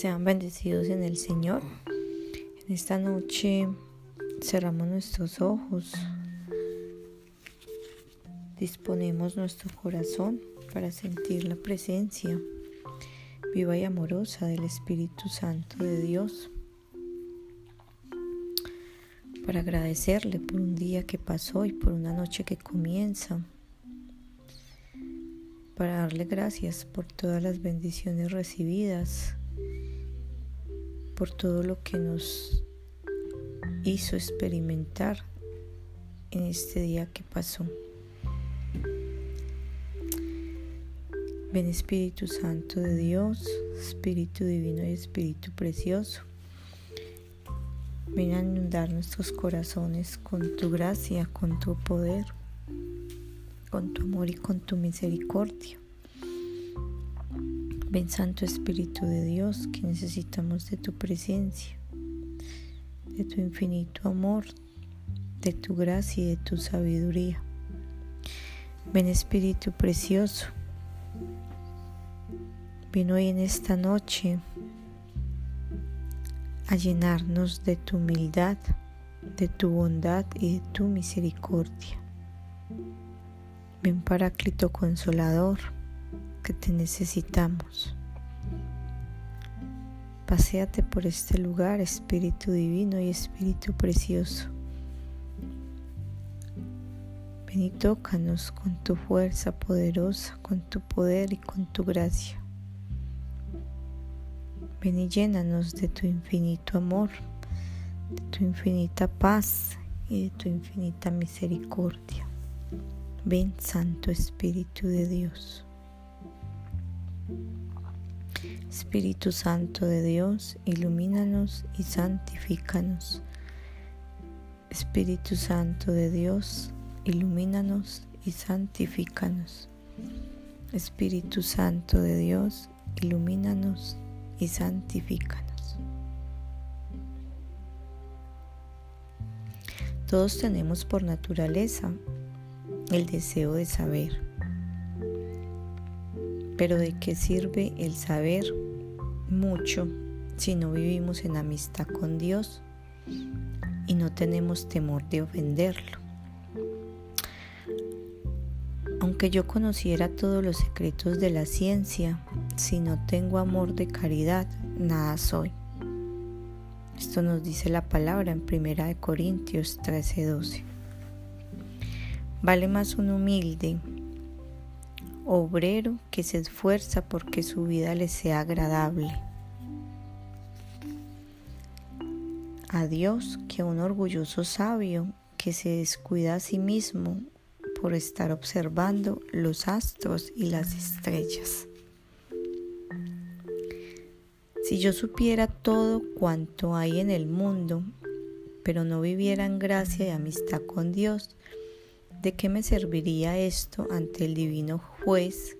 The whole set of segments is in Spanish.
Sean bendecidos en el Señor. En esta noche cerramos nuestros ojos, disponemos nuestro corazón para sentir la presencia viva y amorosa del Espíritu Santo de Dios, para agradecerle por un día que pasó y por una noche que comienza. Para darle gracias por todas las bendiciones recibidas, por todo lo que nos hizo experimentar en este día que pasó. Ven Espíritu Santo de Dios, Espíritu Divino y Espíritu Precioso. Ven a inundar nuestros corazones con tu gracia, con tu poder con tu amor y con tu misericordia. Ven Santo Espíritu de Dios que necesitamos de tu presencia, de tu infinito amor, de tu gracia y de tu sabiduría. Ven Espíritu precioso, ven hoy en esta noche a llenarnos de tu humildad, de tu bondad y de tu misericordia. Ven Paráclito Consolador, te necesitamos. Paseate por este lugar, Espíritu Divino y Espíritu Precioso. Ven y tócanos con tu fuerza poderosa, con tu poder y con tu gracia. Ven y llénanos de tu infinito amor, de tu infinita paz y de tu infinita misericordia. Ven Santo Espíritu de Dios. Espíritu Santo de Dios, ilumínanos y santifícanos. Espíritu Santo de Dios, ilumínanos y santifícanos. Espíritu Santo de Dios, ilumínanos y santifícanos. Todos tenemos por naturaleza el deseo de saber. Pero ¿de qué sirve el saber mucho si no vivimos en amistad con Dios y no tenemos temor de ofenderlo? Aunque yo conociera todos los secretos de la ciencia, si no tengo amor de caridad, nada soy. Esto nos dice la palabra en 1 Corintios 13:12. Vale más un humilde obrero que se esfuerza porque su vida le sea agradable a Dios que un orgulloso sabio que se descuida a sí mismo por estar observando los astros y las estrellas. Si yo supiera todo cuanto hay en el mundo, pero no viviera en gracia y amistad con Dios, ¿De qué me serviría esto ante el divino juez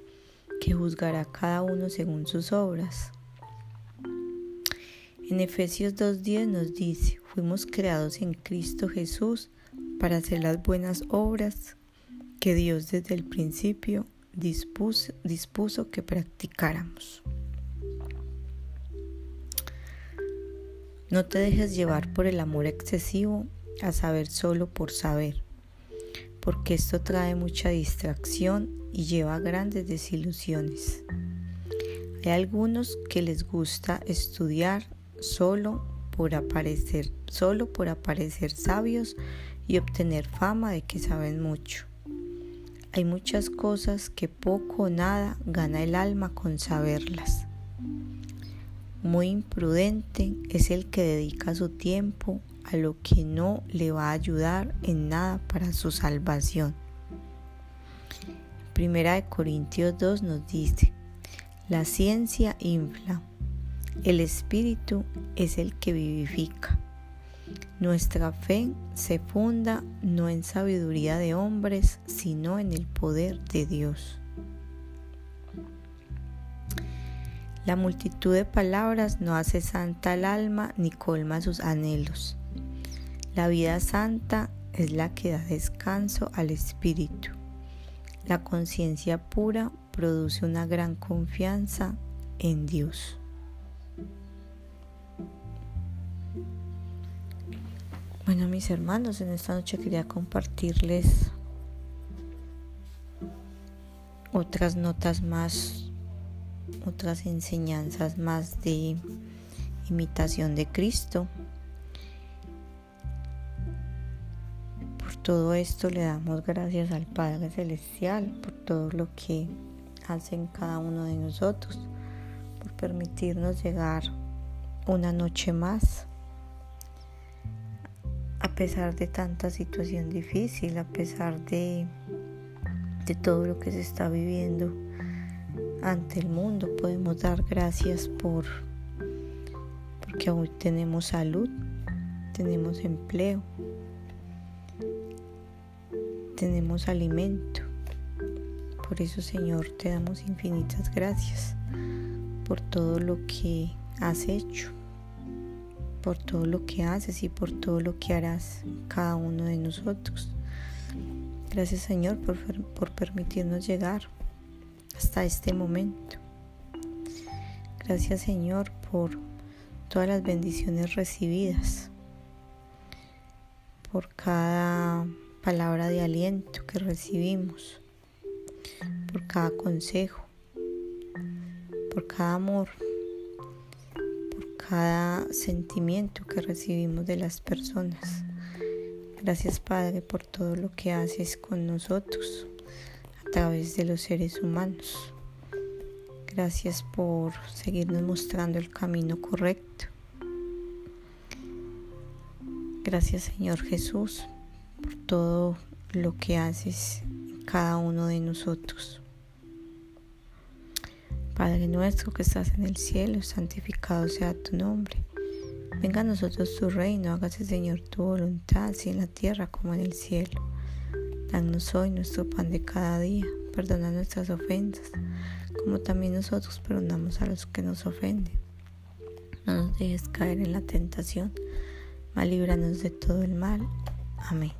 que juzgará a cada uno según sus obras? En Efesios 2.10 nos dice, fuimos creados en Cristo Jesús para hacer las buenas obras que Dios desde el principio dispuso, dispuso que practicáramos. No te dejes llevar por el amor excesivo a saber solo por saber porque esto trae mucha distracción y lleva grandes desilusiones. Hay algunos que les gusta estudiar solo por aparecer, solo por aparecer sabios y obtener fama de que saben mucho. Hay muchas cosas que poco o nada gana el alma con saberlas. Muy imprudente es el que dedica su tiempo a lo que no le va a ayudar en nada para su salvación. Primera de Corintios 2 nos dice, la ciencia infla, el espíritu es el que vivifica. Nuestra fe se funda no en sabiduría de hombres, sino en el poder de Dios. La multitud de palabras no hace santa al alma ni colma sus anhelos. La vida santa es la que da descanso al espíritu. La conciencia pura produce una gran confianza en Dios. Bueno, mis hermanos, en esta noche quería compartirles otras notas más, otras enseñanzas más de imitación de Cristo. Todo esto le damos gracias al Padre Celestial, por todo lo que hacen cada uno de nosotros, por permitirnos llegar una noche más a pesar de tanta situación difícil, a pesar de, de todo lo que se está viviendo ante el mundo, podemos dar gracias por porque aún tenemos salud, tenemos empleo, tenemos alimento. Por eso, Señor, te damos infinitas gracias por todo lo que has hecho por todo lo que haces y por todo lo que harás cada uno de nosotros. Gracias Señor por, por permitirnos llegar hasta este momento. Gracias Señor por todas las bendiciones recibidas, por cada palabra de aliento que recibimos, por cada consejo, por cada amor cada sentimiento que recibimos de las personas. Gracias Padre por todo lo que haces con nosotros a través de los seres humanos. Gracias por seguirnos mostrando el camino correcto. Gracias Señor Jesús por todo lo que haces en cada uno de nosotros. Padre nuestro que estás en el cielo, santificado sea tu nombre. Venga a nosotros tu reino, hágase Señor tu voluntad, así en la tierra como en el cielo. Danos hoy nuestro pan de cada día, perdona nuestras ofensas, como también nosotros perdonamos a los que nos ofenden. No nos dejes caer en la tentación, mas líbranos de todo el mal. Amén.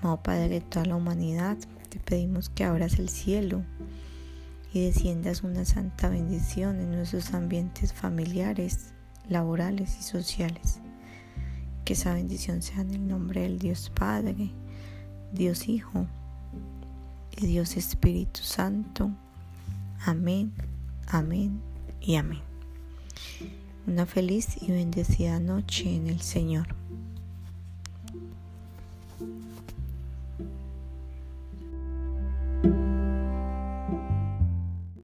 Amado Padre de toda la humanidad, te pedimos que abras el cielo y desciendas una santa bendición en nuestros ambientes familiares, laborales y sociales. Que esa bendición sea en el nombre del Dios Padre, Dios Hijo y Dios Espíritu Santo. Amén, amén y amén. Una feliz y bendecida noche en el Señor.